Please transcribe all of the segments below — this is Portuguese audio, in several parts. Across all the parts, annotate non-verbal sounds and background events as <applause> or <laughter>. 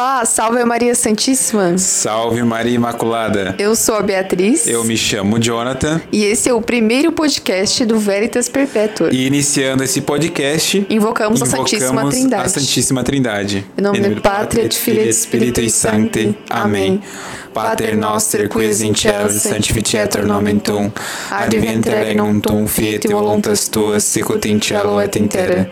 lá Olá, salve Maria Santíssima. Salve Maria Imaculada. Eu sou a Beatriz. Eu me chamo Jonathan. E esse é o primeiro podcast do Veritas Perpétua. E iniciando esse podcast, invocamos, invocamos a Santíssima Trindade. A Santíssima Trindade. Em nome, em nome do Pátria, de Filho e de Espírito Santo. Amém. Pater noster, qui in cielo, sanctificetur nomen tuum, advent regnum tuum, fiat voluntas tuas, sicut in cielo et in terra.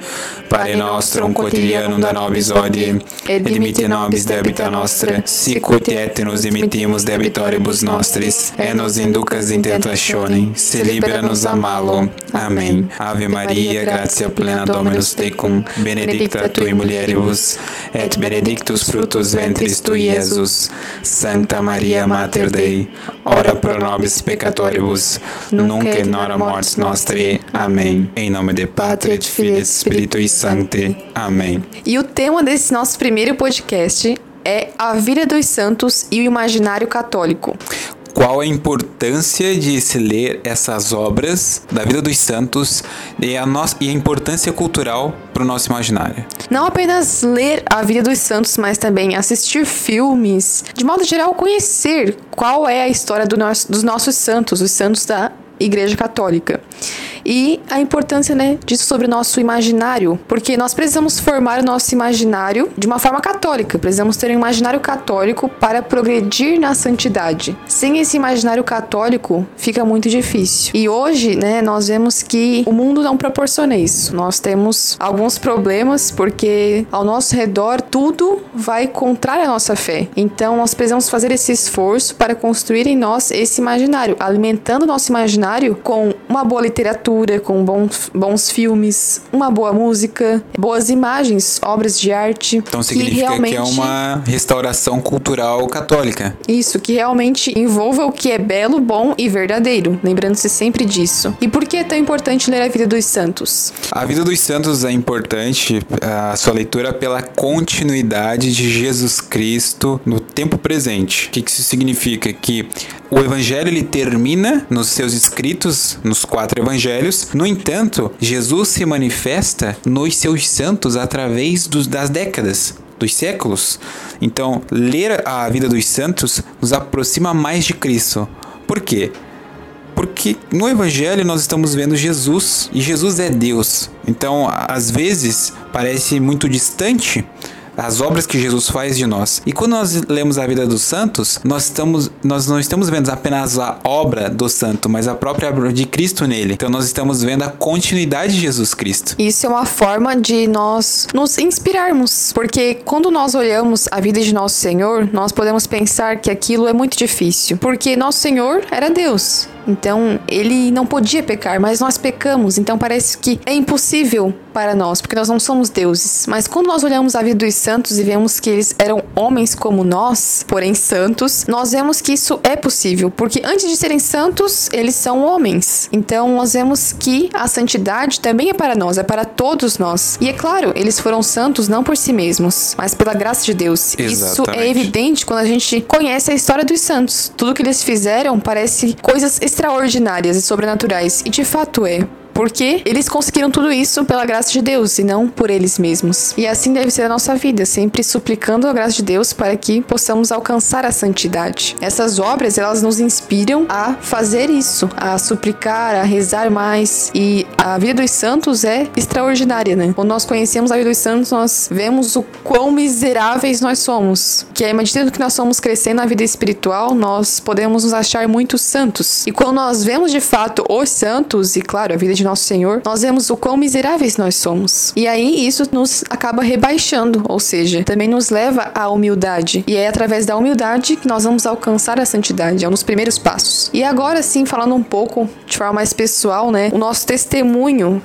Pane nostrum quotidianum da nobis hodie, et dimitte nobis debita nostra, sicut et nos dimittimus debitoribus nostris, et nos inducas in tentationem, se libera nos a malo. Amém. Ave Maria, gratia plena Dominus tecum, benedicta tui mulieribus, et benedictus fructus ventris tui, Iesus. Santa Maria Mater Dei, ora pro nobis peccatoribus, nunc et nora mortis nostri. Amém. Em nome de Pátria, de Filho e Espírito Santo. Amém. E o tema desse nosso primeiro podcast é a vida dos santos e o imaginário católico. Qual a importância de se ler essas obras da vida dos santos e a, nossa, e a importância cultural para o nosso imaginário. Não apenas ler a vida dos santos, mas também assistir filmes, de modo geral, conhecer qual é a história do nosso, dos nossos santos, os santos da Igreja Católica e a importância né, disso sobre o nosso imaginário, porque nós precisamos formar o nosso imaginário de uma forma católica, precisamos ter um imaginário católico para progredir na santidade. Sem esse imaginário católico, fica muito difícil. E hoje, né, nós vemos que o mundo não proporciona isso. Nós temos alguns problemas porque ao nosso redor tudo vai contrário à nossa fé. Então nós precisamos fazer esse esforço para construir em nós esse imaginário, alimentando o nosso imaginário com uma boa literatura com bons, bons filmes, uma boa música, boas imagens, obras de arte. Então significa que, realmente... que é uma restauração cultural católica. Isso, que realmente envolva o que é belo, bom e verdadeiro, lembrando-se sempre disso. E por que é tão importante ler a vida dos santos? A vida dos santos é importante, a sua leitura pela continuidade de Jesus Cristo no tempo presente. O que isso significa? Que o evangelho ele termina nos seus escritos, nos quatro evangelhos. No entanto, Jesus se manifesta nos seus santos através dos, das décadas, dos séculos. Então, ler a vida dos santos nos aproxima mais de Cristo. Por quê? Porque no Evangelho nós estamos vendo Jesus e Jesus é Deus. Então, às vezes, parece muito distante as obras que Jesus faz de nós. E quando nós lemos a vida dos santos, nós, estamos, nós não estamos vendo apenas a obra do santo, mas a própria obra de Cristo nele. Então nós estamos vendo a continuidade de Jesus Cristo. Isso é uma forma de nós nos inspirarmos, porque quando nós olhamos a vida de nosso Senhor, nós podemos pensar que aquilo é muito difícil, porque nosso Senhor era Deus. Então, ele não podia pecar, mas nós pecamos. Então, parece que é impossível para nós, porque nós não somos deuses. Mas quando nós olhamos a vida dos santos e vemos que eles eram homens como nós, porém santos, nós vemos que isso é possível, porque antes de serem santos, eles são homens. Então, nós vemos que a santidade também é para nós, é para todos nós. E é claro, eles foram santos não por si mesmos, mas pela graça de Deus. Exatamente. Isso é evidente quando a gente conhece a história dos santos. Tudo que eles fizeram parece coisas extraordinárias e sobrenaturais, e de fato é porque eles conseguiram tudo isso pela graça de Deus e não por eles mesmos. E assim deve ser a nossa vida, sempre suplicando a graça de Deus para que possamos alcançar a santidade. Essas obras, elas nos inspiram a fazer isso, a suplicar, a rezar mais. E a vida dos santos é extraordinária, né? Quando nós conhecemos a vida dos santos, nós vemos o quão miseráveis nós somos. Que à medida que nós somos crescendo na vida espiritual, nós podemos nos achar muito santos. E quando nós vemos de fato os santos, e claro, a vida de nosso Senhor, nós vemos o quão miseráveis nós somos. E aí isso nos acaba rebaixando, ou seja, também nos leva à humildade. E é através da humildade que nós vamos alcançar a santidade, é um dos primeiros passos. E agora sim, falando um pouco de forma mais pessoal, né, o nosso testemunho,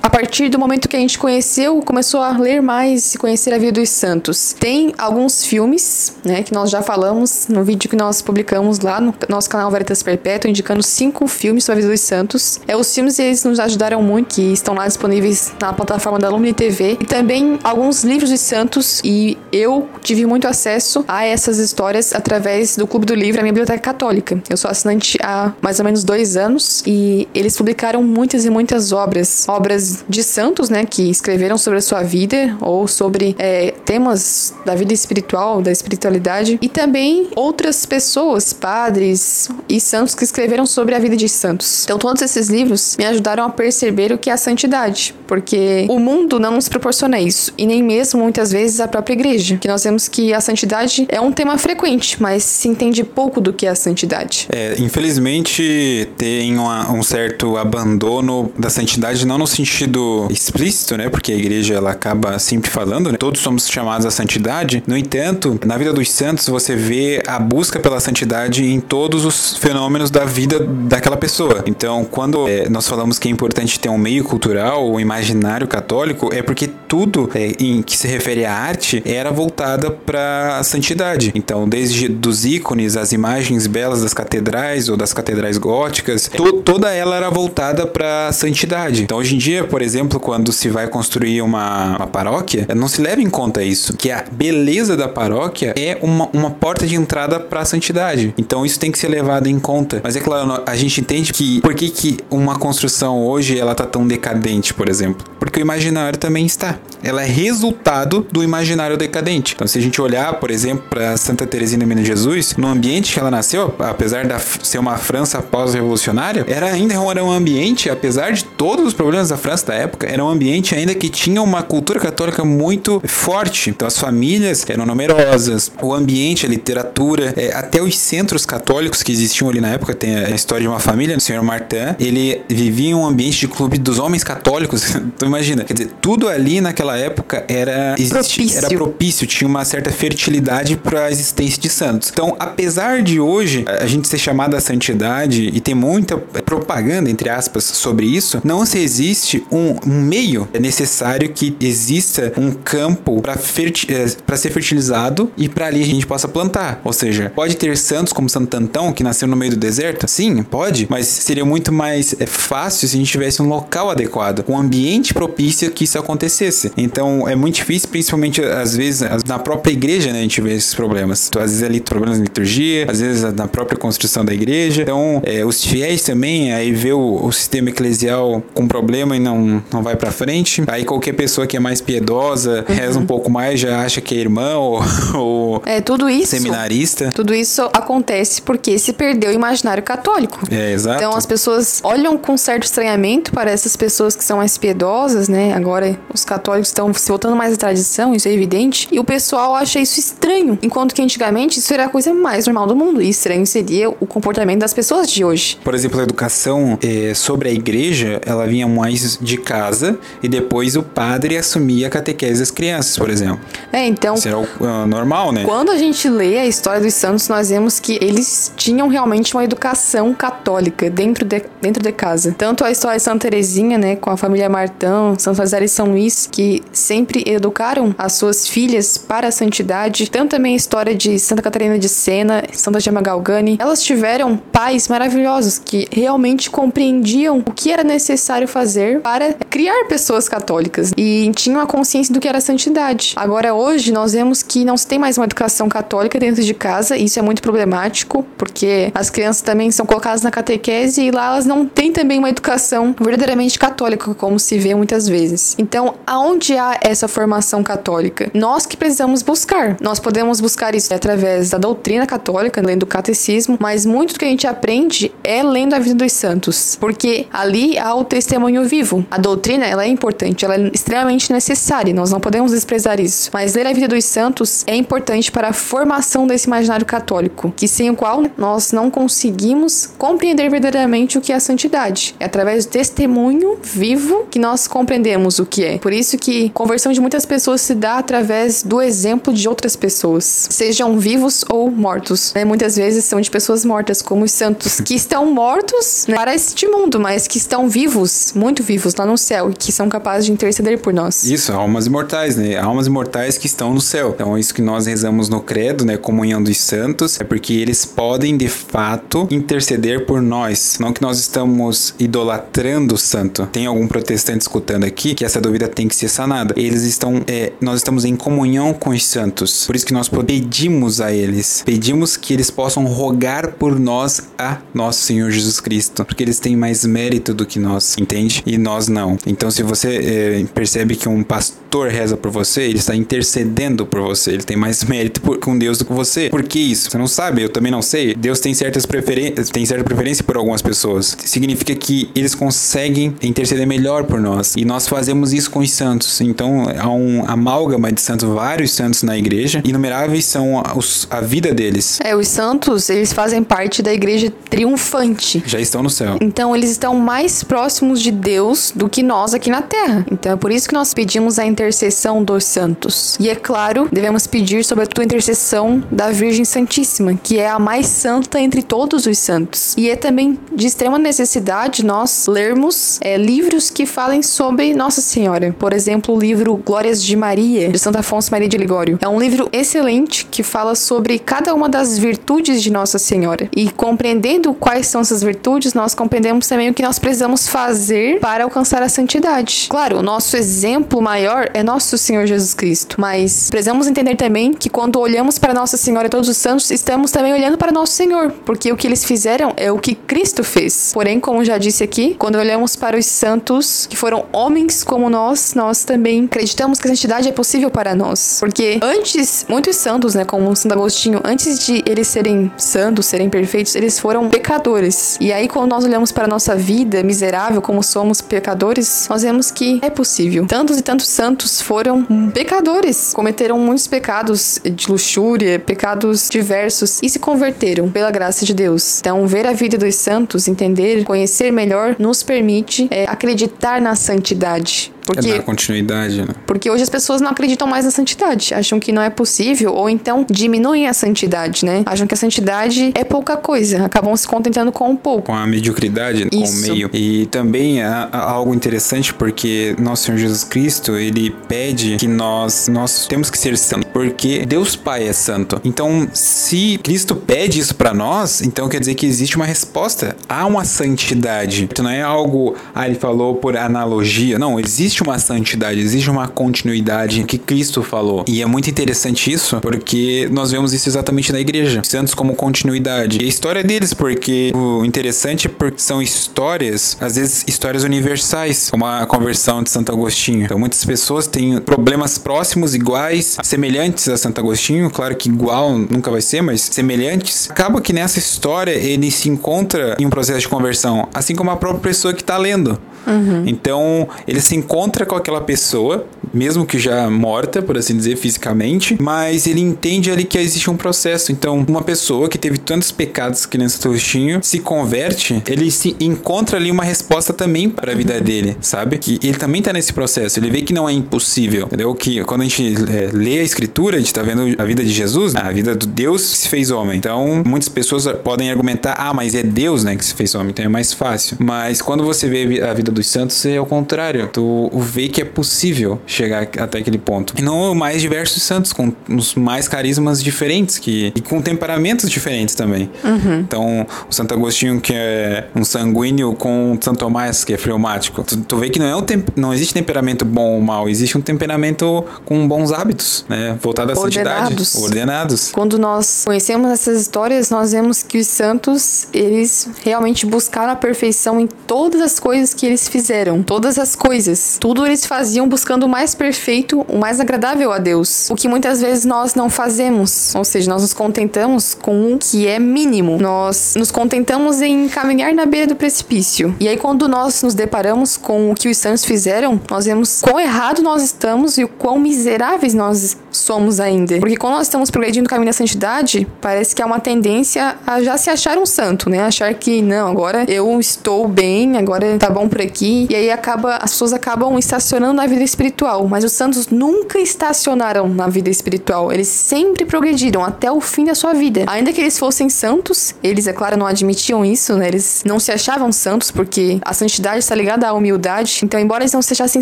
a partir do momento que a gente conheceu, começou a ler mais e conhecer a vida dos santos. Tem alguns filmes, né, que nós já falamos no vídeo que nós publicamos lá no nosso canal Veritas Perpétua, indicando cinco filmes sobre a vida dos santos. É, os filmes eles nos ajudaram muito muito, que estão lá disponíveis na plataforma da Lumine TV. E também alguns livros de santos. E eu tive muito acesso a essas histórias através do Clube do Livro, a minha biblioteca católica. Eu sou assinante há mais ou menos dois anos e eles publicaram muitas e muitas obras obras de santos, né, que escreveram sobre a sua vida ou sobre é, temas da vida espiritual, da espiritualidade, e também outras pessoas, padres e santos que escreveram sobre a vida de santos. Então, todos esses livros me ajudaram a perceber o que é a santidade, porque o mundo não nos proporciona isso, e nem mesmo muitas vezes a própria igreja, que nós vemos que a santidade é um tema frequente, mas se entende pouco do que é a santidade. É, infelizmente tem uma, um certo abandono da santidade, não no sentido explícito, né? Porque a igreja ela acaba sempre falando, né? Todos somos chamados à santidade. No entanto, na vida dos santos você vê a busca pela santidade em todos os fenômenos da vida daquela pessoa. Então, quando é, nós falamos que é importante ter um meio cultural, um imaginário católico, é porque tudo é, em que se refere à arte era voltada para a santidade. Então, desde dos ícones, as imagens belas das catedrais ou das catedrais góticas, to, toda ela era voltada para a santidade. Então, hoje em dia, por exemplo, quando se vai construir uma, uma paróquia, não se leva em conta isso, que a beleza da paróquia é uma, uma porta de entrada para a santidade. Então, isso tem que ser levado em conta. Mas é claro, a gente entende que por que, que uma construção hoje ela tá tão decadente, por exemplo? Porque o imaginário também está. Ela é resultado do imaginário decadente. Então, se a gente olhar, por exemplo, para Santa Teresina Menina Jesus, no ambiente que ela nasceu, apesar de ser uma França pós-revolucionária, era ainda um ambiente, apesar de todos os problemas da França da época, era um ambiente ainda que tinha uma cultura católica muito forte. Então, as famílias eram numerosas, o ambiente, a literatura, é, até os centros católicos que existiam ali na época, tem a história de uma família, o senhor Martin, ele vivia em um ambiente de clube dos homens católicos. <laughs> então, imagina, quer dizer, tudo ali naquela época era, propício. era propício, tinha uma certa fertilidade para a existência de santos. Então, apesar de hoje a gente ser chamado à santidade e ter muita propaganda, entre aspas, sobre isso, não se existe um, meio necessário que exista um campo para é, ser fertilizado e para ali a gente possa plantar. Ou seja, pode ter santos como Santo Antão, que nasceu no meio do deserto? Sim, pode, mas seria muito mais é, fácil se a gente tivesse um local adequado, um ambiente propício que isso acontecesse. Então, é muito difícil, principalmente às vezes na própria igreja, né, a gente vê esses problemas. Então, às vezes ali problemas na liturgia, às vezes na própria construção da igreja. Então, é, os fiéis também, aí vê o, o, sistema eclesial com problema e não, não vai para frente. Aí qualquer pessoa que é mais piedosa, uhum. reza um pouco mais, já acha que é irmão ou, <laughs> ou é, tudo isso, seminarista. Tudo isso acontece porque se perdeu o imaginário católico. É, exato. Então, as pessoas olham com certo estranhamento para essas pessoas que são mais piedosas, né? Agora, os católicos estão se voltando mais à tradição, isso é evidente. E o pessoal acha isso estranho. Enquanto que antigamente isso era a coisa mais normal do mundo. E estranho seria o comportamento das pessoas de hoje. Por exemplo, a educação é, sobre a igreja, ela vinha mais de casa e depois o padre assumia a catequese das crianças, por exemplo. É, então. Isso era o uh, normal, né? Quando a gente lê a história dos santos, nós vemos que eles tinham realmente uma educação católica dentro de, dentro de casa. Tanto a história de Santa Teresinha, né, com a família Martão, Santa José e São Luís, que sempre educaram as suas filhas para a santidade. Tanto também a história de Santa Catarina de Sena, Santa Gema Galgani. Elas tiveram pais maravilhosos que realmente compreendiam o que era necessário fazer para criar pessoas católicas e tinham a consciência do que era santidade. Agora, hoje, nós vemos que não se tem mais uma educação católica dentro de casa, e isso é muito problemático, porque as crianças também são colocadas na catequese e lá elas não têm também uma educação verdadeiramente católica, como se vê muitas vezes. Então, aonde há essa formação católica? Nós que precisamos buscar. Nós podemos buscar isso através da doutrina católica, lendo o catecismo, mas muito do que a gente aprende é lendo a vida dos santos, porque ali há o testemunho vivo. A doutrina, ela é importante, ela é extremamente necessária, nós não podemos desprezar isso. Mas ler a vida dos santos é importante para a formação desse imaginário católico, que sem o qual nós não conseguimos compreender verdadeiramente o que é a santidade. É através do testemunho vivo que nós compreendemos o que é. Por isso que a conversão de muitas pessoas se dá através do exemplo de outras pessoas, sejam vivos ou mortos. Né? Muitas vezes são de pessoas mortas, como os santos, que estão mortos né, para este mundo, mas que estão vivos, muito vivos lá no céu e que são capazes de interceder por nós. Isso, almas imortais, né? Almas imortais que estão no céu. Então, isso que nós rezamos no credo, né? Comunhão dos santos, é porque eles podem de fato interceder por nós. Não que nós estamos idolatrando o santo. Tem algum protestante escutando aqui que essa dúvida tem que ser sanada. Eles estão, é, nós estamos em comunhão com os santos. Por isso que nós pedimos a eles, pedimos que eles possam rogar por nós a nosso Senhor Jesus Cristo, porque eles têm mais mérito do que nós, entende? Entende e nós não. Então, se você é, percebe que um pastor reza por você, ele está intercedendo por você, ele tem mais <laughs> mérito por, com Deus do que você. Por que isso? Você não sabe, eu também não sei. Deus tem certas preferências, tem certa preferência por algumas pessoas. Significa que eles conseguem interceder melhor por nós. E nós fazemos isso com os santos. Então, há um amálgama de santos, vários santos na igreja, inumeráveis são os, a vida deles. É, os santos, eles fazem parte da igreja triunfante. Já estão no céu. Então, eles estão mais próximos de Deus do que nós aqui na terra. Então, é por isso que nós pedimos a intercessão dos santos. E é claro, devemos pedir sobre a intercessão da Virgem Santíssima, que é a mais santa entre todos os santos. E é também de extrema necessidade nós lermos é, livros que falem sobre Nossa Senhora. Por exemplo, o livro Glórias de Maria, de Santo Afonso Maria de Ligório. É um livro excelente que fala sobre cada uma das virtudes de Nossa Senhora. E compreendendo quais são essas virtudes, nós compreendemos também o que nós precisamos fazer para alcançar a santidade. Claro, o nosso exemplo maior é nosso Senhor Jesus Cristo, mas precisamos entender também que quando olhamos para Nossa Senhora e todos os santos, estamos também olhando para nosso Senhor, porque o que eles fizeram é o que Cristo fez. Porém, como já disse aqui, quando olhamos para os santos que foram homens como nós, nós também acreditamos que a santidade é possível para nós. Porque antes, muitos santos, né, como Santo Agostinho, antes de eles serem santos, serem perfeitos, eles foram pecadores. E aí, quando nós olhamos para a nossa vida miserável, como somos pecadores, nós vemos que é possível. Tantos e tantos santos foram pecadores, cometeram muitos pecados de luxúria, pecados diversos e se converteram pela graça de Deus. Então, ver a vida dos santos, entender, conhecer melhor, nos permite é, acreditar na santidade. Porque, é continuidade, né? Porque hoje as pessoas não acreditam mais na santidade, acham que não é possível, ou então diminuem a santidade, né? Acham que a santidade é pouca coisa, acabam se contentando com um pouco. Com a mediocridade, Isso. com o meio. E também há, há algo interessante porque nosso Senhor Jesus Cristo, ele pede que nós, nós temos que ser santos, porque Deus Pai é santo. Então, se Cristo pede isso para nós, então quer dizer que existe uma resposta. Há uma santidade. Então, não é algo, ah, ele falou por analogia. Não, existe existe uma santidade, existe uma continuidade que Cristo falou. E é muito interessante isso, porque nós vemos isso exatamente na igreja. Santos como continuidade. E a história deles, porque o interessante é porque são histórias, às vezes histórias universais, como a conversão de Santo Agostinho. Então muitas pessoas têm problemas próximos, iguais, semelhantes a Santo Agostinho, claro que igual nunca vai ser, mas semelhantes. Acaba que nessa história ele se encontra em um processo de conversão, assim como a própria pessoa que está lendo. Uhum. Então, ele se encontra com aquela pessoa, mesmo que já morta, por assim dizer, fisicamente, mas ele entende ali que existe um processo. Então, uma pessoa que teve tantos pecados que nem Santo Agostinho se converte, ele se encontra ali uma resposta também para a vida dele, sabe? Que ele também tá nesse processo. Ele vê que não é impossível, entendeu? Que quando a gente é, lê a escritura, a gente tá vendo a vida de Jesus, a vida do Deus se fez homem. Então, muitas pessoas podem argumentar, ah, mas é Deus, né, que se fez homem, então é mais fácil. Mas quando você vê a vida dos santos é o contrário. Tu vê que é possível chegar até aquele ponto. E não mais diversos santos, com os mais carismas diferentes que, e com temperamentos diferentes também. Uhum. Então, o Santo Agostinho, que é um sanguíneo, com Santo Tomás, que é fleumático. Tu, tu vê que não, é um não existe temperamento bom ou mal, existe um temperamento com bons hábitos, né? Voltado à Ordenados. santidade. Ordenados. Quando nós conhecemos essas histórias, nós vemos que os santos, eles realmente buscaram a perfeição em todas as coisas que eles eles fizeram, todas as coisas, tudo eles faziam buscando o mais perfeito, o mais agradável a Deus. O que muitas vezes nós não fazemos, ou seja, nós nos contentamos com o que é mínimo. Nós nos contentamos em caminhar na beira do precipício. E aí quando nós nos deparamos com o que os santos fizeram, nós vemos quão errado nós estamos e o quão miseráveis nós somos ainda. Porque quando nós estamos progredindo no caminho da santidade, parece que há uma tendência a já se achar um santo, né? Achar que não, agora eu estou bem, agora tá bom por aqui. E aí acaba, as pessoas acabam estacionando na vida espiritual. Mas os santos nunca estacionaram na vida espiritual. Eles sempre progrediram até o fim da sua vida. Ainda que eles fossem santos, eles, é claro, não admitiam isso, né? Eles não se achavam santos porque a santidade está ligada à humildade. Então, embora eles não se achassem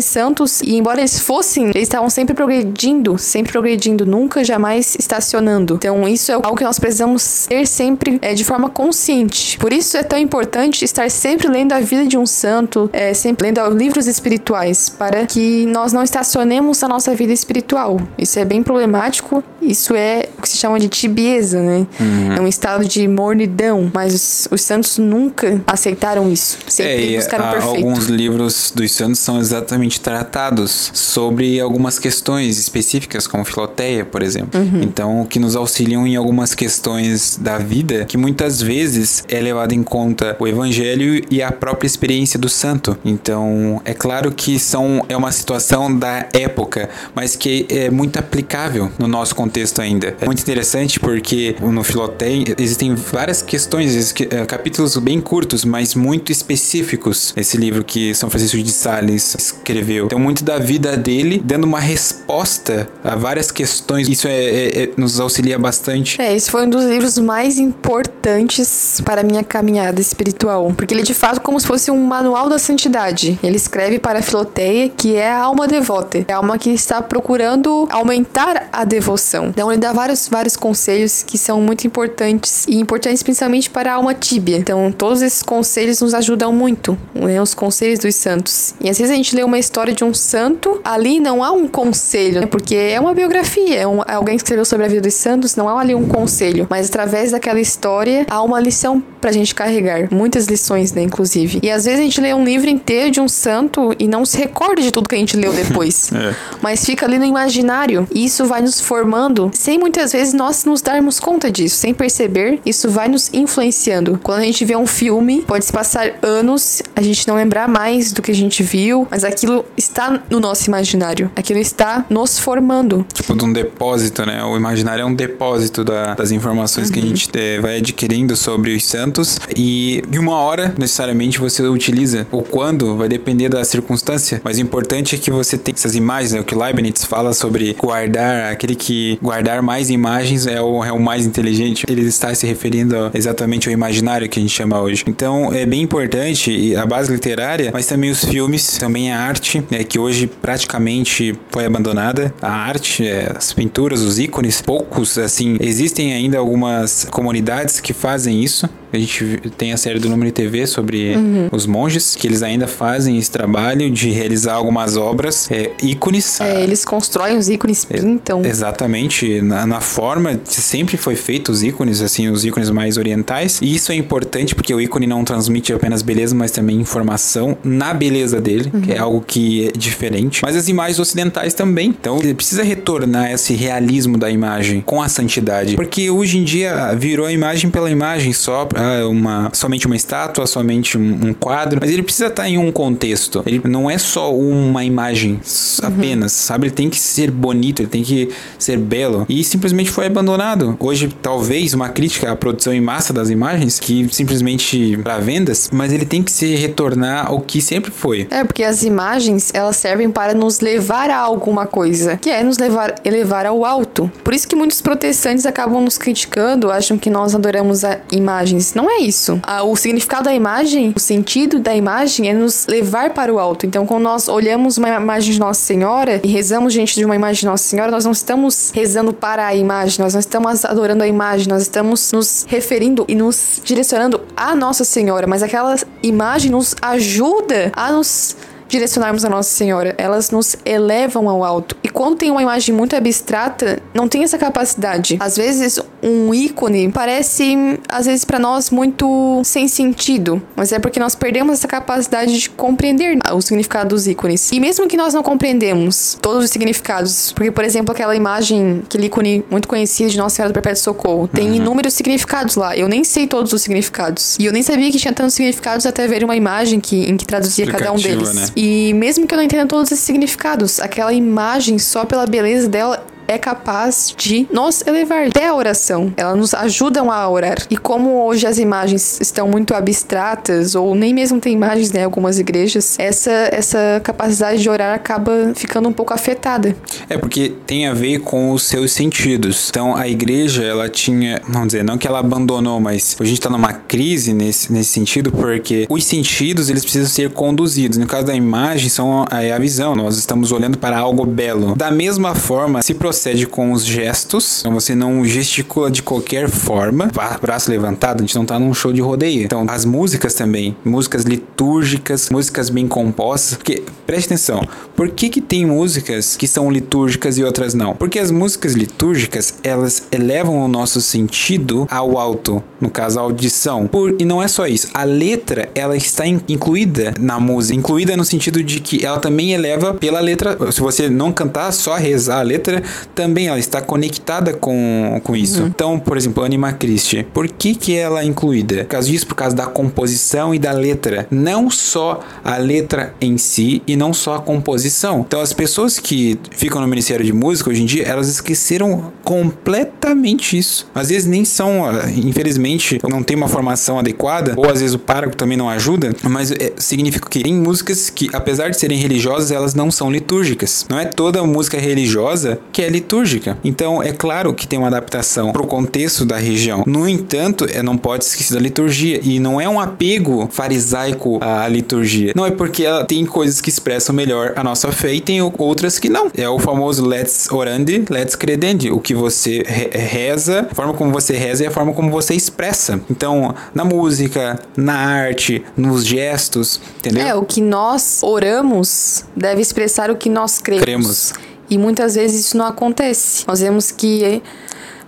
santos e embora eles fossem, eles estavam sempre progredindo, sempre progredindo progredindo, nunca jamais estacionando. Então, isso é algo que nós precisamos ter sempre é, de forma consciente. Por isso é tão importante estar sempre lendo a vida de um santo, é, sempre lendo livros espirituais, para que nós não estacionemos na nossa vida espiritual. Isso é bem problemático. Isso é o que se chama de tibieza, né? Uhum. É um estado de mornidão. Mas os, os santos nunca aceitaram isso. Sempre é, buscaram a, perfeito. Alguns livros dos santos são exatamente tratados sobre algumas questões específicas, como Filoteia, por exemplo. Uhum. Então, que nos auxiliam em algumas questões da vida que muitas vezes é levado em conta o evangelho e a própria experiência do santo. Então, é claro que são é uma situação da época, mas que é muito aplicável no nosso contexto ainda. É muito interessante porque no Filoteia existem várias questões, é, capítulos bem curtos, mas muito específicos. Esse livro que São Francisco de Sales escreveu. Então, muito da vida dele dando uma resposta a várias questões. Isso é, é, é, nos auxilia bastante. É, esse foi um dos livros mais importantes para a minha caminhada espiritual. Porque ele, de fato, como se fosse um manual da santidade. Ele escreve para Filoteia, que é a alma devota. É a alma que está procurando aumentar a devoção. Então, ele dá vários, vários conselhos que são muito importantes. E importantes principalmente para a alma tíbia. Então, todos esses conselhos nos ajudam muito. Né? Os conselhos dos santos. E às vezes a gente lê uma história de um santo, ali não há um conselho, né? porque é uma biografia. É, um, é alguém que escreveu sobre a vida dos santos, não há ali um conselho. Mas através daquela história, há uma lição pra gente carregar. Muitas lições, né, inclusive. E às vezes a gente lê um livro inteiro de um santo e não se recorda de tudo que a gente leu <laughs> depois. é. Mas fica ali no imaginário. E isso vai nos formando sem muitas vezes nós nos darmos conta disso. Sem perceber, isso vai nos influenciando. Quando a gente vê um filme, pode se passar anos, a gente não lembrar mais do que a gente viu, mas aquilo está no nosso imaginário. Aquilo está nos formando. Tipo de um depósito, né? O imaginário é um depósito da, das informações uhum. que a gente é, vai adquirindo sobre os santos e de uma hora necessariamente você utiliza. O quando vai depender da circunstância, mas o importante é que você tenha essas imagens, né? O que Leibniz fala sobre guardar, aquele que guardar mais imagens é o, é o mais inteligente. Ele está se referindo exatamente ao imaginário que a gente chama hoje. Então é bem importante a base literária, mas também os filmes, também a arte, né, que hoje praticamente foi abandonada. A arte, é, as pinturas, os ícones, poucos assim, existem ainda algumas comunidades que fazem isso, a gente tem a série do Número TV sobre uhum. os monges, que eles ainda fazem esse trabalho de realizar algumas obras, é, ícones. É, eles constroem os ícones, pintam. É, exatamente. Na, na, forma, sempre foi feito os ícones, assim, os ícones mais orientais. E isso é importante porque o ícone não transmite apenas beleza, mas também informação na beleza dele, uhum. que é algo que é diferente. Mas as imagens ocidentais também. Então, ele precisa retornar esse realismo da imagem com a santidade. Porque hoje em dia virou a imagem pela imagem só ah, uma, somente uma estátua, somente um, um, quadro, mas ele precisa estar em um contexto. Ele não é só uma imagem apenas, uhum. sabe? Ele tem que ser bonito, ele tem que ser belo. E simplesmente foi abandonado. Hoje, talvez, uma crítica à produção em massa das imagens, que simplesmente para vendas, mas ele tem que se retornar ao que sempre foi. É, porque as imagens, elas servem para nos levar a alguma coisa, que é nos levar, elevar ao alto. Por isso que muitos protestantes acabam nos criticando, acham que nós adoramos imagens não é isso. o significado da imagem, o sentido da imagem é nos levar para o alto. Então, quando nós olhamos uma imagem de Nossa Senhora e rezamos diante de uma imagem de Nossa Senhora, nós não estamos rezando para a imagem, nós não estamos adorando a imagem, nós estamos nos referindo e nos direcionando a Nossa Senhora, mas aquela imagem nos ajuda a nos direcionarmos a Nossa Senhora. Elas nos elevam ao alto. E quando tem uma imagem muito abstrata, não tem essa capacidade. Às vezes, um ícone parece, às vezes, para nós muito sem sentido. Mas é porque nós perdemos essa capacidade de compreender o significado dos ícones. E mesmo que nós não compreendemos todos os significados, porque, por exemplo, aquela imagem, aquele ícone muito conhecido de Nossa Senhora do Perpétuo Socorro, tem uhum. inúmeros significados lá. Eu nem sei todos os significados. E eu nem sabia que tinha tantos significados até ver uma imagem que, em que traduzia cada um deles. Né? E mesmo que eu não entenda todos esses significados, aquela imagem só pela beleza dela é capaz de nos elevar até a oração. Elas nos ajudam a orar. E como hoje as imagens estão muito abstratas, ou nem mesmo tem imagens em né, algumas igrejas, essa, essa capacidade de orar acaba ficando um pouco afetada. É porque tem a ver com os seus sentidos. Então a igreja, ela tinha, vamos dizer, não que ela abandonou, mas a gente está numa crise nesse, nesse sentido, porque os sentidos eles precisam ser conduzidos. No caso da imagem, são é a visão. Nós estamos olhando para algo belo. Da mesma forma, se procede com os gestos, então você não gesticula de qualquer forma, braço levantado, a gente não tá num show de rodeio. Então, as músicas também, músicas litúrgicas, músicas bem compostas, porque preste atenção, por que que tem músicas que são litúrgicas e outras não? Porque as músicas litúrgicas, elas elevam o nosso sentido ao alto, no caso a audição. Por, e não é só isso, a letra, ela está incluída na música, incluída no sentido de que ela também eleva pela letra, se você não cantar, só rezar a letra, também ela está conectada com, com isso. Uhum. Então, por exemplo, Anima Christi, por que que ela é incluída? Por causa disso, por causa da composição e da letra. Não só a letra em si e não só a composição. Então, as pessoas que ficam no Ministério de Música hoje em dia, elas esqueceram completamente isso. Às vezes nem são, ah, infelizmente, não tem uma formação adequada, ou às vezes o pároco também não ajuda, mas é, significa que tem músicas que, apesar de serem religiosas, elas não são litúrgicas. Não é toda música religiosa que é litúrgica. Então, é claro que tem uma adaptação para o contexto da região. No entanto, é, não pode esquecer da liturgia. E não é um apego farisaico à liturgia. Não é porque ela tem coisas que expressam melhor a nossa fé e tem outras que não. É o famoso let's orandi, let's credendi. O que você reza, a forma como você reza e a forma como você expressa. Então, na música, na arte, nos gestos, entendeu? É, o que nós oramos deve expressar o que nós cremos. cremos. E muitas vezes isso não acontece. Nós vemos que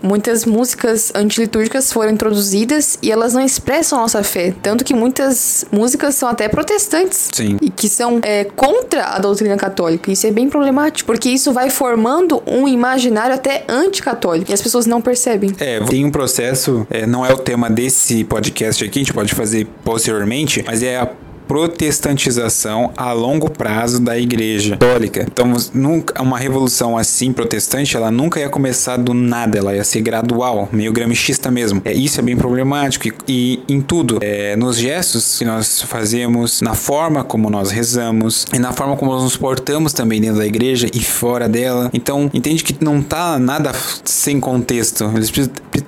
muitas músicas antilitúrgicas foram introduzidas e elas não expressam a nossa fé. Tanto que muitas músicas são até protestantes. Sim. E que são é, contra a doutrina católica. Isso é bem problemático, porque isso vai formando um imaginário até anticatólico. E as pessoas não percebem. É, tem um processo, é, não é o tema desse podcast aqui, a gente pode fazer posteriormente, mas é a protestantização a longo prazo da igreja católica. Então, nunca uma revolução assim protestante, ela nunca ia começar do nada, ela ia ser gradual, meio gramscista mesmo. É, isso é bem problemático e, e em tudo, é, nos gestos que nós fazemos, na forma como nós rezamos e na forma como nós nos portamos também dentro da igreja e fora dela. Então, entende que não tá nada sem contexto.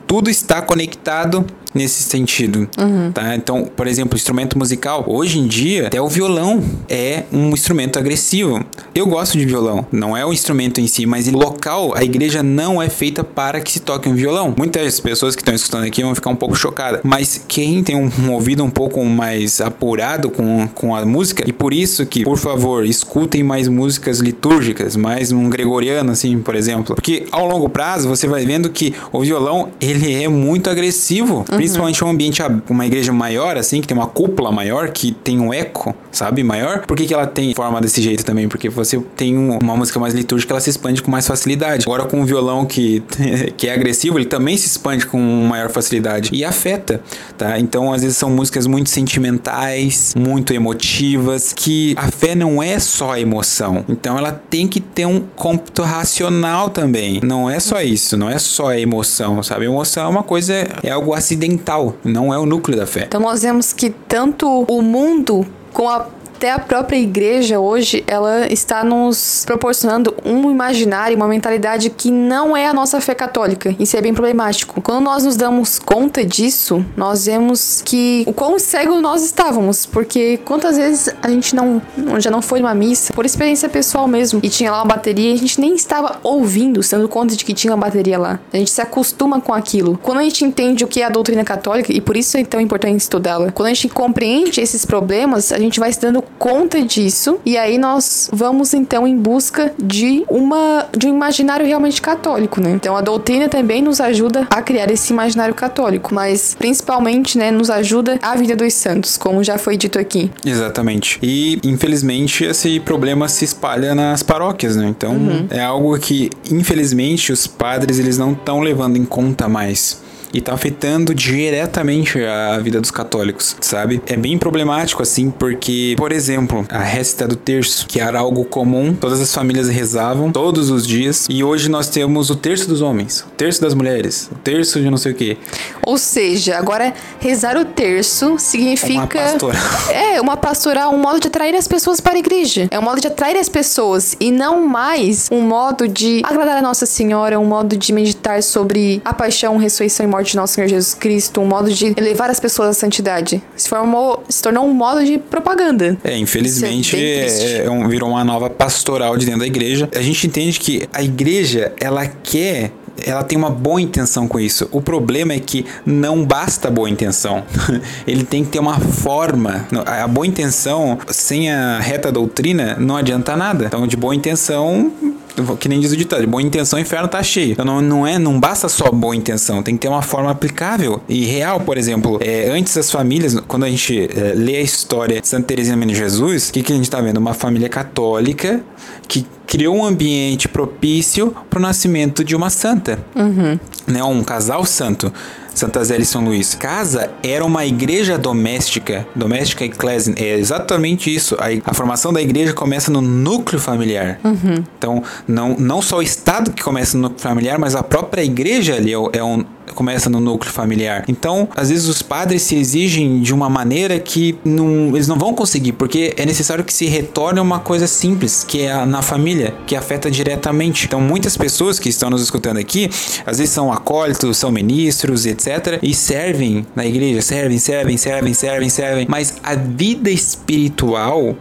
Tudo está conectado nesse sentido, uhum. tá? Então, por exemplo, instrumento musical, hoje em dia, até o violão é um instrumento agressivo. Eu gosto de violão, não é o instrumento em si, mas o local, a igreja não é feita para que se toque um violão. Muitas pessoas que estão escutando aqui vão ficar um pouco chocadas, mas quem tem um, um ouvido um pouco mais apurado com, com a música, e por isso que, por favor, escutem mais músicas litúrgicas, mais um gregoriano, assim, por exemplo. Porque ao longo prazo você vai vendo que o violão, ele é muito agressivo. Uhum. Principalmente um ambiente, uma igreja maior, assim, que tem uma cúpula maior, que tem um eco, sabe, maior. Por que, que ela tem forma desse jeito também? Porque você tem uma música mais litúrgica, ela se expande com mais facilidade. Agora com o violão que, <laughs> que é agressivo, ele também se expande com maior facilidade e afeta, tá? Então, às vezes são músicas muito sentimentais, muito emotivas, que a fé não é só emoção. Então, ela tem que ter um cômputo racional também. Não é só isso, não é só a emoção, sabe? Emoção é uma coisa, é algo acidental, não é o núcleo da fé. Então nós vemos que tanto o mundo com a até a própria igreja hoje, ela está nos proporcionando um imaginário, uma mentalidade que não é a nossa fé católica. Isso é bem problemático. Quando nós nos damos conta disso, nós vemos que o quão cego nós estávamos, porque quantas vezes a gente não já não foi numa missa, por experiência pessoal mesmo, e tinha lá uma bateria, e a gente nem estava ouvindo, sendo conta de que tinha uma bateria lá. A gente se acostuma com aquilo. Quando a gente entende o que é a doutrina católica, e por isso é tão importante estudá-la, quando a gente compreende esses problemas, a gente vai se dando conta disso e aí nós vamos então em busca de uma de um imaginário realmente católico, né? Então a doutrina também nos ajuda a criar esse imaginário católico, mas principalmente, né, nos ajuda a vida dos santos, como já foi dito aqui. Exatamente. E infelizmente esse problema se espalha nas paróquias, né? Então uhum. é algo que infelizmente os padres eles não estão levando em conta mais e tá afetando diretamente a vida dos católicos, sabe? É bem problemático assim, porque, por exemplo, a récita do terço, que era algo comum, todas as famílias rezavam todos os dias, e hoje nós temos o terço dos homens, o terço das mulheres, o terço de não sei o que. Ou seja, agora rezar o terço significa uma pastoral. <laughs> É, uma pastoral, um modo de atrair as pessoas para a igreja. É um modo de atrair as pessoas e não mais um modo de agradar a Nossa Senhora, um modo de meditar sobre a paixão, ressurreição e morte de nosso Senhor Jesus Cristo, um modo de elevar as pessoas à santidade. Se, formou, se tornou um modo de propaganda. É, infelizmente é, é um, virou uma nova pastoral de dentro da igreja. A gente entende que a igreja, ela quer ela tem uma boa intenção com isso. O problema é que não basta boa intenção. <laughs> Ele tem que ter uma forma. A boa intenção, sem a reta doutrina, não adianta nada. Então, de boa intenção, que nem diz o ditado, boa intenção, o inferno tá cheio. Então não, não é, não basta só boa intenção, tem que ter uma forma aplicável e real, por exemplo. É, antes as famílias, quando a gente é, lê a história de Santa Teresinha de Jesus, o que, que a gente tá vendo? Uma família católica que criou um ambiente propício para o nascimento de uma santa, uhum. né? Um casal santo. Santa Zélia e São Luís. Casa era uma igreja doméstica, doméstica ecclesia, é exatamente isso. A, a, formação da igreja começa no núcleo familiar. Uhum. Então, não, não só o Estado que começa no núcleo familiar, mas a própria igreja ali é, é um, começa no núcleo familiar. Então, às vezes os padres se exigem de uma maneira que não, eles não vão conseguir, porque é necessário que se retorne uma coisa simples, que é na família, que afeta diretamente. Então, muitas pessoas que estão nos escutando aqui, às vezes são acólitos, são ministros, etc, e servem na igreja, servem, servem, servem, servem, servem, mas a vida espiritual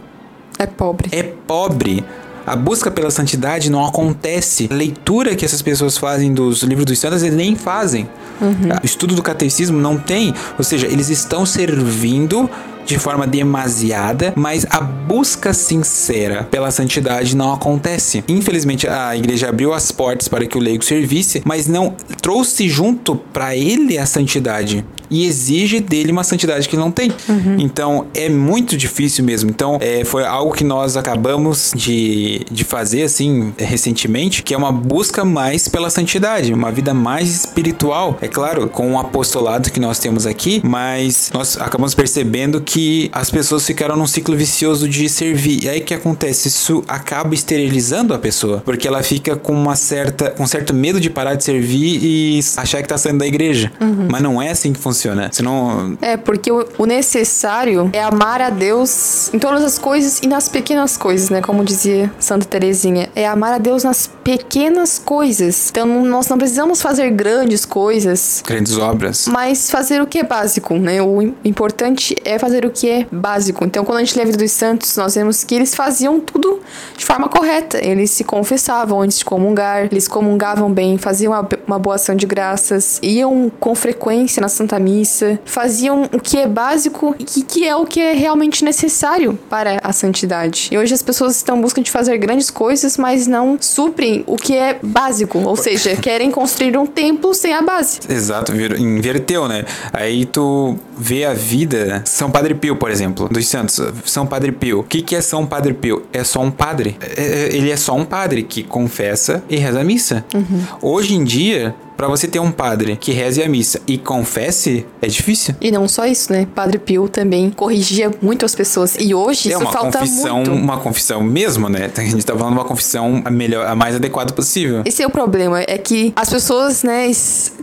é pobre. É pobre. A busca pela santidade não acontece. A leitura que essas pessoas fazem dos livros dos santos, eles nem fazem. Uhum. O estudo do catecismo não tem. Ou seja, eles estão servindo de forma demasiada, mas a busca sincera pela santidade não acontece. Infelizmente, a igreja abriu as portas para que o leigo servisse, mas não trouxe junto para ele a santidade e exige dele uma santidade que não tem. Uhum. Então é muito difícil mesmo. Então é, foi algo que nós acabamos de, de fazer assim recentemente, que é uma busca mais pela santidade, uma vida mais espiritual. É claro, com o apostolado que nós temos aqui, mas nós acabamos percebendo que que as pessoas ficaram num ciclo vicioso de servir. E aí o que acontece? Isso acaba esterilizando a pessoa, porque ela fica com uma certa, com um certo medo de parar de servir e achar que tá saindo da igreja. Uhum. Mas não é assim que funciona. Senão... É, porque o, o necessário é amar a Deus em todas as coisas e nas pequenas coisas, né? Como dizia Santa Teresinha. É amar a Deus nas pequenas coisas. Então nós não precisamos fazer grandes coisas. Grandes obras. Mas fazer o que é básico, né? O importante é fazer o que é básico. Então, quando a gente lê a vida dos santos, nós vemos que eles faziam tudo de forma correta. Eles se confessavam antes de comungar, eles comungavam bem, faziam uma boa ação de graças, iam com frequência na Santa Missa, faziam o que é básico e que é o que é realmente necessário para a santidade. E hoje as pessoas estão buscando de fazer grandes coisas, mas não suprem o que é básico, ou seja, <laughs> querem construir um templo sem a base. Exato, inverteu, né? Aí tu vê a vida São Padre Pio, por exemplo, dos santos. São Padre Pio. O que, que é São Padre Pio? É só um padre. É, é, ele é só um padre que confessa e reza a missa. Uhum. Hoje em dia, para você ter um padre que reze a missa e confesse, é difícil. E não só isso, né? Padre Pio também corrigia muito as pessoas. E hoje é isso falta confissão, muito. Uma confissão mesmo, né? A gente tá falando de uma confissão a melhor, a mais adequada possível. Esse é o problema, é que as pessoas, né,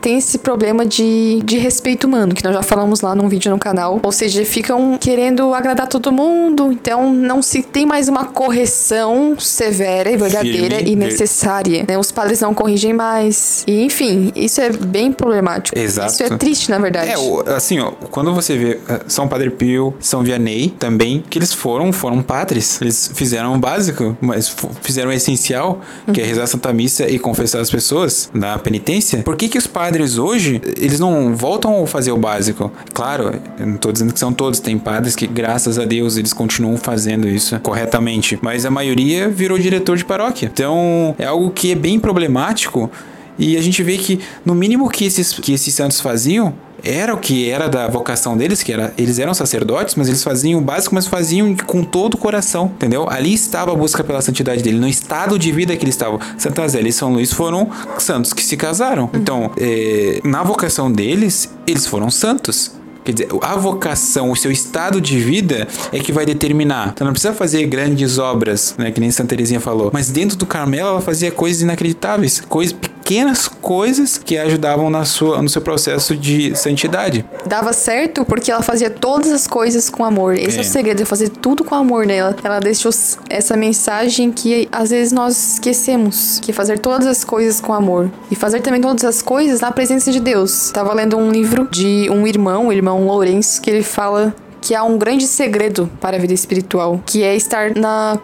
têm esse problema de, de respeito humano, que nós já falamos lá num vídeo no canal. Ou seja, ficam querendo agradar todo mundo, então não se tem mais uma correção severa e verdadeira Firme, e necessária. Né? Os padres não corrigem mais. E, enfim, isso é bem problemático. Exato. Isso é triste, na verdade. É, assim, ó, quando você vê eh, São Padre Pio, São Vianney também, que eles foram, foram padres. Eles fizeram o básico, mas fizeram o essencial, que é rezar a Santa Missa e confessar as pessoas na penitência. Por que que os padres hoje, eles não voltam a fazer o básico? Claro, eu não tô dizendo que são todos, tem padres que, graças a Deus, eles continuam fazendo isso corretamente, mas a maioria virou diretor de paróquia. Então, é algo que é bem problemático e a gente vê que, no mínimo que esses, que esses santos faziam, era o que era da vocação deles, que era, eles eram sacerdotes, mas eles faziam o básico, mas faziam com todo o coração, entendeu? Ali estava a busca pela santidade dele, no estado de vida que eles estavam. Santa Zélia e São Luís foram santos que se casaram. Então, é, na vocação deles, eles foram santos. Quer dizer, a vocação, o seu estado de vida é que vai determinar. Então não precisa fazer grandes obras, né? Que nem Santa Teresinha falou. Mas dentro do Carmelo ela fazia coisas inacreditáveis, coisas pequenas coisas que ajudavam na sua, no seu processo de santidade. Dava certo porque ela fazia todas as coisas com amor. Esse é, é o segredo, é fazer tudo com amor nela. Ela deixou essa mensagem que às vezes nós esquecemos, que é fazer todas as coisas com amor. E fazer também todas as coisas na presença de Deus. Tava lendo um livro de um irmão, o irmão Lourenço, que ele fala que há um grande segredo para a vida espiritual, que é estar na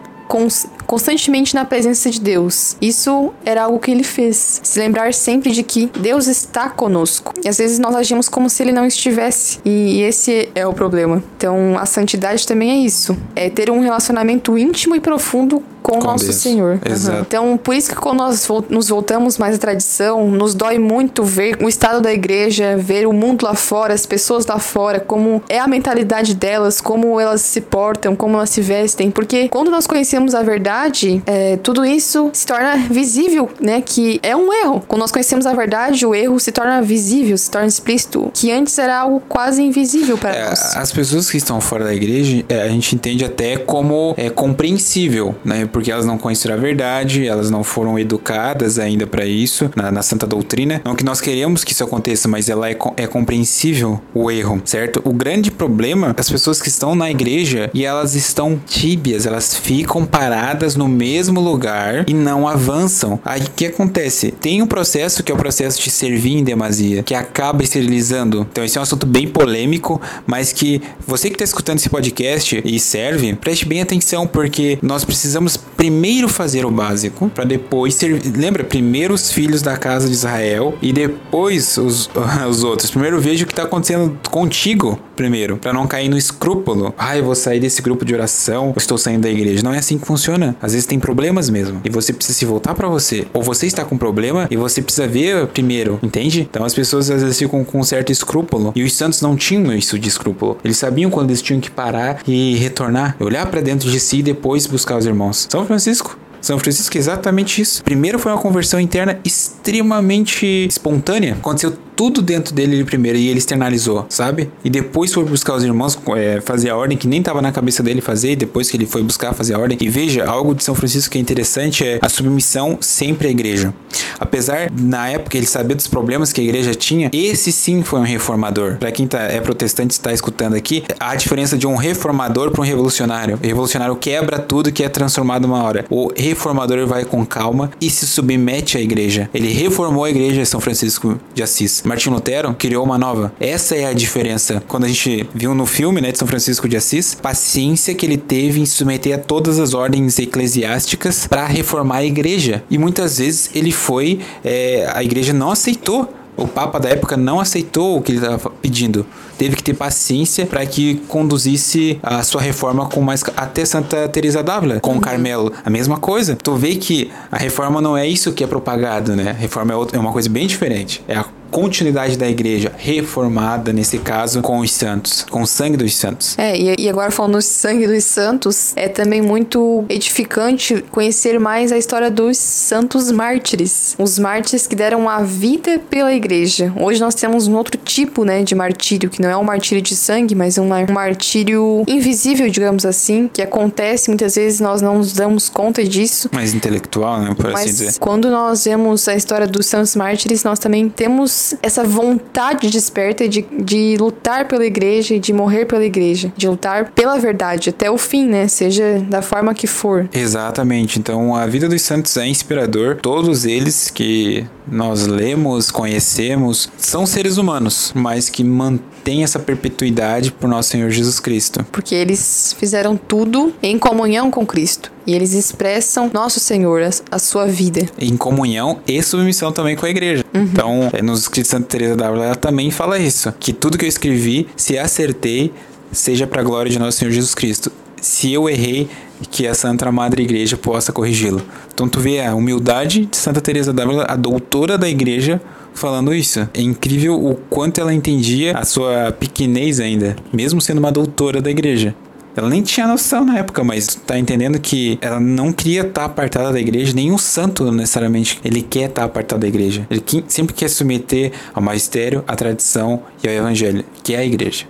constantemente na presença de Deus. Isso era algo que ele fez. Se lembrar sempre de que Deus está conosco. E às vezes nós agimos como se ele não estivesse. E esse é o problema. Então a santidade também é isso. É ter um relacionamento íntimo e profundo com, o nosso Deus. Senhor. Uhum. Então, por isso que quando nós nos voltamos mais à tradição, nos dói muito ver o estado da igreja, ver o mundo lá fora, as pessoas lá fora, como é a mentalidade delas, como elas se portam, como elas se vestem. Porque quando nós conhecemos a verdade, verdade, é, tudo isso se torna visível, né? Que é um erro. Quando nós conhecemos a verdade, o erro se torna visível, se torna explícito, que antes era algo quase invisível para é, nós. As pessoas que estão fora da igreja, é, a gente entende até como é compreensível, né? Porque elas não conheceram a verdade, elas não foram educadas ainda para isso na, na, santa doutrina. Não que nós queremos que isso aconteça, mas ela é, é compreensível o erro, certo? O grande problema, as pessoas que estão na igreja e elas estão tíbias, elas ficam paradas no mesmo lugar e não avançam. Aí o que acontece? Tem um processo que é o processo de servir em demasia, que acaba esterilizando. Então esse é um assunto bem polêmico, mas que você que está escutando esse podcast e serve, preste bem atenção porque nós precisamos primeiro fazer o básico para depois servir. Lembra? Primeiro os filhos da casa de Israel e depois os, <laughs> os outros. Primeiro veja o que está acontecendo contigo primeiro, para não cair no escrúpulo. Ah, eu vou sair desse grupo de oração, eu estou saindo da igreja. Não é assim que funciona. Às vezes tem problemas mesmo. E você precisa se voltar para você. Ou você está com problema e você precisa ver primeiro, entende? Então as pessoas às vezes ficam com um certo escrúpulo. E os santos não tinham isso de escrúpulo. Eles sabiam quando eles tinham que parar e retornar, olhar para dentro de si e depois buscar os irmãos. São Francisco são Francisco é exatamente isso. Primeiro foi uma conversão interna extremamente espontânea. Aconteceu tudo dentro dele primeiro e ele externalizou, sabe? E depois foi buscar os irmãos, é, fazer a ordem que nem estava na cabeça dele fazer, e depois que ele foi buscar fazer a ordem. E veja, algo de São Francisco que é interessante é a submissão sempre à igreja. Apesar, na época, ele saber dos problemas que a igreja tinha, esse sim foi um reformador. Para quem tá, é protestante está escutando aqui, a diferença de um reformador para um revolucionário. O revolucionário quebra tudo que é transformado uma hora. O reformador vai com calma e se submete à igreja. Ele reformou a igreja de São Francisco de Assis. Martin Lutero criou uma nova. Essa é a diferença. Quando a gente viu no filme, né, de São Francisco de Assis, paciência que ele teve em se submeter a todas as ordens eclesiásticas para reformar a igreja. E muitas vezes ele foi, é, a igreja não aceitou o Papa da época não aceitou o que ele estava pedindo. Teve que ter paciência para que conduzisse a sua reforma com mais. Até Santa Teresa d'Ávila, com uhum. Carmelo. A mesma coisa. Tu vê que a reforma não é isso que é propagado, né? A reforma é, outra, é uma coisa bem diferente. É a continuidade da igreja reformada, nesse caso, com os santos, com o sangue dos santos. É, e, agora falando do sangue dos santos, é também muito edificante conhecer mais a história dos santos mártires, os mártires que deram a vida pela igreja. Hoje nós temos um outro tipo, né, de martírio, que não é um martírio de sangue, mas um martírio invisível, digamos assim, que acontece muitas vezes nós não nos damos conta disso. Mais intelectual, né, por mas assim dizer. quando nós vemos a história dos santos mártires, nós também temos essa vontade desperta de, de lutar pela igreja e de morrer pela igreja, de lutar pela verdade até o fim, né? Seja da forma que for. Exatamente. Então a vida dos santos é inspirador. Todos eles que nós lemos, conhecemos, são seres humanos, mas que mantêm essa perpetuidade por nosso Senhor Jesus Cristo. Porque eles fizeram tudo em comunhão com Cristo. E eles expressam nosso Senhor, a, a sua vida. Em comunhão e submissão também com a igreja. Uhum. Então, é, nos escritos de Santa Teresa d'Ávila, ela também fala isso. Que tudo que eu escrevi, se acertei, seja para a glória de nosso Senhor Jesus Cristo. Se eu errei, que a Santa Madre Igreja possa corrigi-lo. Então tu vê a humildade de Santa Teresa d'Ávila, a doutora da igreja, falando isso. É incrível o quanto ela entendia a sua pequenez ainda, mesmo sendo uma doutora da igreja. Ela nem tinha noção na época, mas tá entendendo que ela não queria estar tá apartada da igreja, nenhum santo necessariamente ele quer estar tá apartado da igreja. Ele sempre quer submeter ao magistério, à tradição e ao evangelho, que é a igreja.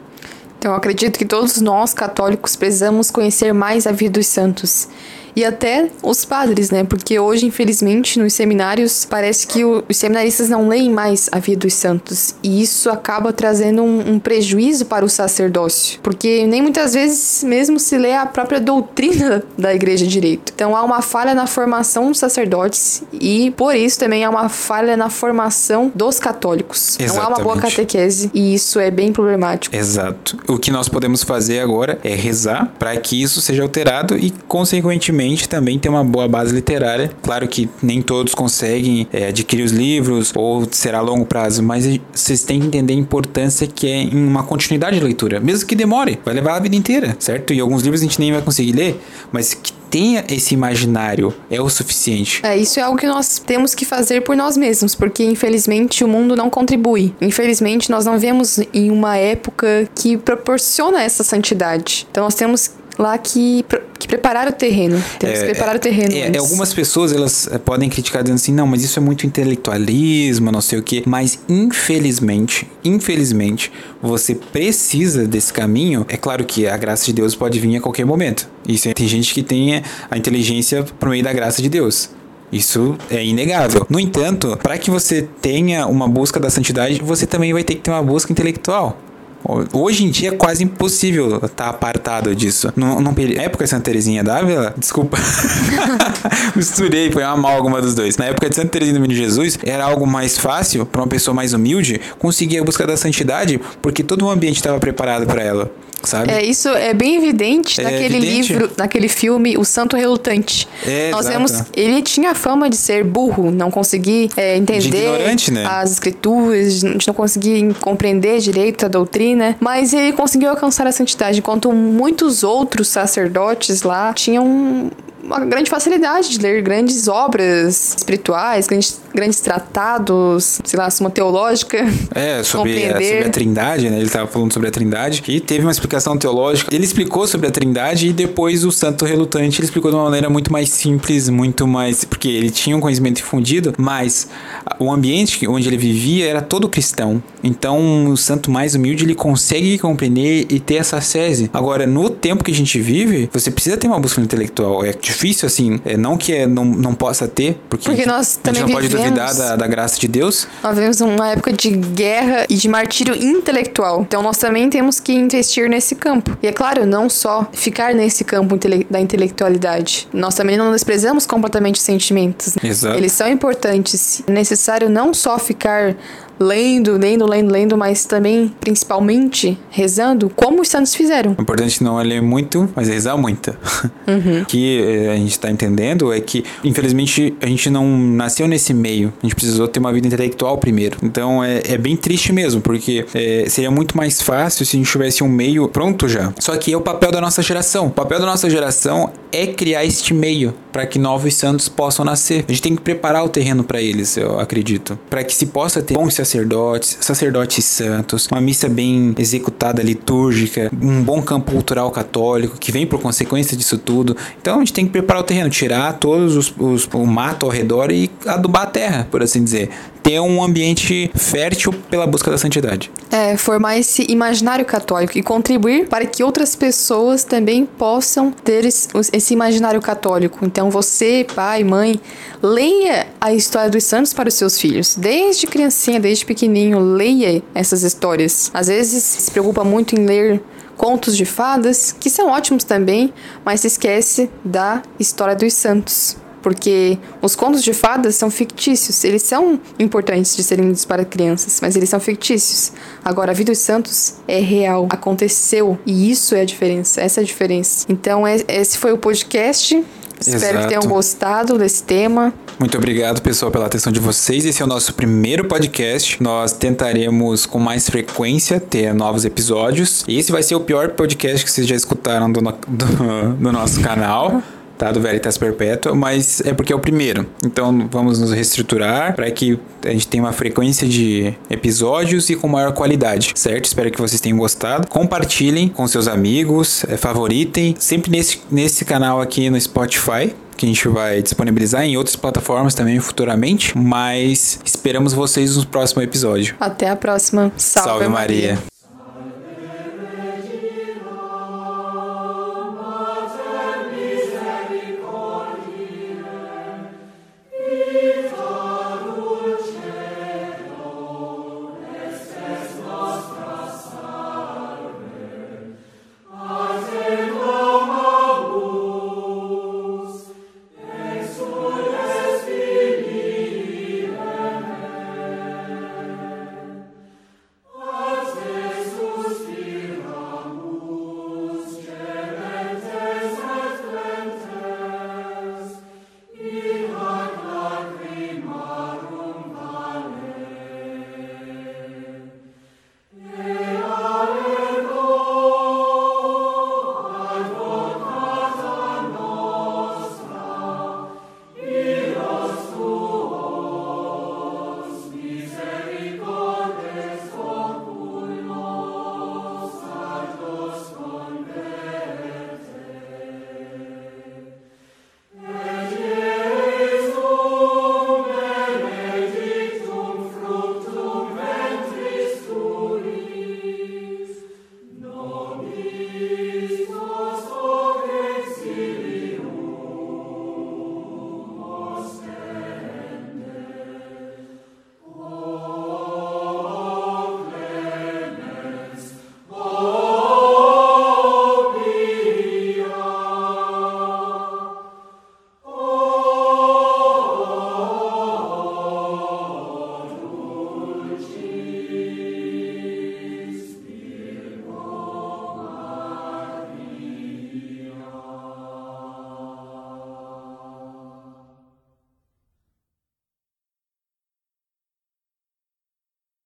Então, acredito que todos nós católicos precisamos conhecer mais a vida dos santos e até os padres, né? Porque hoje, infelizmente, nos seminários, parece que o, os seminaristas não leem mais a vida dos santos. E isso acaba trazendo um, um prejuízo para o sacerdócio. Porque nem muitas vezes mesmo se lê a própria doutrina <laughs> da igreja direito. Então há uma falha na formação dos sacerdotes e, por isso, também há uma falha na formação dos católicos. Exatamente. Não há uma boa catequese e isso é bem problemático. Exato. O que nós podemos fazer agora é rezar para que isso seja alterado e, consequentemente, também ter uma boa base literária. Claro que nem todos conseguem é, adquirir os livros ou será a longo prazo, mas vocês têm que entender a importância que é em uma continuidade de leitura, mesmo que demore, vai levar a vida inteira, certo? E alguns livros a gente nem vai conseguir ler, mas que tenha esse imaginário é o suficiente. É, isso é algo que nós temos que fazer por nós mesmos, porque infelizmente o mundo não contribui. Infelizmente nós não vivemos em uma época que proporciona essa santidade. Então nós temos lá que, que preparar o terreno. Temos é, que preparar o terreno. É, algumas pessoas elas eh, podem criticar dizendo assim, não, mas isso é muito intelectualismo, não sei o quê. Mas infelizmente, infelizmente, você precisa desse caminho. É claro que a graça de Deus pode vir a qualquer momento. Isso tem gente que tem a inteligência por meio da graça de Deus. Isso é inegável. No entanto, para que você tenha uma busca da santidade, você também vai ter que ter uma busca intelectual. Hoje em dia é quase impossível estar tá apartado disso. Não, época de Santa Terezinha d'Ávila, <laughs> desculpa, <laughs> misturei, foi uma amálgama dos dois. Na época de Santa Terezinha do Menino Jesus, era algo mais fácil para uma pessoa mais humilde conseguir a busca da santidade, porque todo o ambiente estava preparado para ela sabe? É, isso é bem evidente é naquele evidente. livro, naquele filme O Santo Relutante. É, Nós exato. vemos, ele tinha fama de ser burro, não conseguir é, entender né? as escrituras, de não conseguir compreender direito a doutrina, mas ele conseguiu alcançar a santidade, enquanto muitos outros sacerdotes lá tinham uma grande facilidade de ler grandes obras espirituais, grandes, grandes tratados, sei lá, uma teológica. É, sobre, a, sobre a trindade, né? Ele estava falando sobre a trindade e teve uma explicação teológica. Ele explicou sobre a trindade e depois o santo relutante ele explicou de uma maneira muito mais simples, muito mais... Porque ele tinha um conhecimento difundido, mas o ambiente onde ele vivia era todo cristão. Então, o santo mais humilde, ele consegue compreender e ter essa sese. Agora, no tempo que a gente vive, você precisa ter uma busca intelectual. É difícil, assim, é, não que é, não, não possa ter, porque, porque nós a gente não pode vivemos, duvidar da, da graça de Deus. Nós vivemos uma época de guerra e de martírio intelectual. Então, nós também temos que investir nesse campo. E é claro, não só ficar nesse campo da intelectualidade. Nós também não desprezamos completamente os sentimentos. Exato. Eles são importantes. É necessário não só ficar lendo, lendo, lendo, lendo, mas também, principalmente, rezando, como os santos fizeram. O importante não é ler muito, mas é rezar muito. <laughs> Uhum. O que eh, a gente está entendendo é que, infelizmente, a gente não nasceu nesse meio. A gente precisou ter uma vida intelectual primeiro. Então é, é bem triste mesmo, porque é, seria muito mais fácil se a gente tivesse um meio pronto já. Só que é o papel da nossa geração. O papel da nossa geração é criar este meio para que novos santos possam nascer. A gente tem que preparar o terreno para eles, eu acredito, para que se possa ter bons sacerdotes, sacerdotes santos, uma missa bem executada, litúrgica, um bom campo cultural católico que vem por consequência disso tudo. Então a gente tem que preparar o terreno, tirar todos os, os o mato ao redor e adubar a terra, por assim dizer ter um ambiente fértil pela busca da santidade. É, formar esse imaginário católico e contribuir para que outras pessoas também possam ter esse imaginário católico. Então você, pai, mãe, leia a história dos santos para os seus filhos. Desde criancinha, desde pequenininho, leia essas histórias. Às vezes se preocupa muito em ler contos de fadas, que são ótimos também, mas se esquece da história dos santos porque os contos de fadas são fictícios. Eles são importantes de serem lidos para crianças, mas eles são fictícios. Agora, a vida dos santos é real, aconteceu, e isso é a diferença, essa é a diferença. Então, é, esse foi o podcast. Espero Exato. que tenham gostado desse tema. Muito obrigado, pessoal, pela atenção de vocês. Esse é o nosso primeiro podcast. Nós tentaremos com mais frequência ter novos episódios. E esse vai ser o pior podcast que vocês já escutaram do, no, do, do nosso canal tá? Do Veritas Perpétua, mas é porque é o primeiro. Então vamos nos reestruturar para que a gente tenha uma frequência de episódios e com maior qualidade, certo? Espero que vocês tenham gostado. Compartilhem com seus amigos, é, favoritem, sempre nesse, nesse canal aqui no Spotify que a gente vai disponibilizar em outras plataformas também futuramente, mas esperamos vocês no próximo episódio. Até a próxima. Salve, Salve Maria. Maria.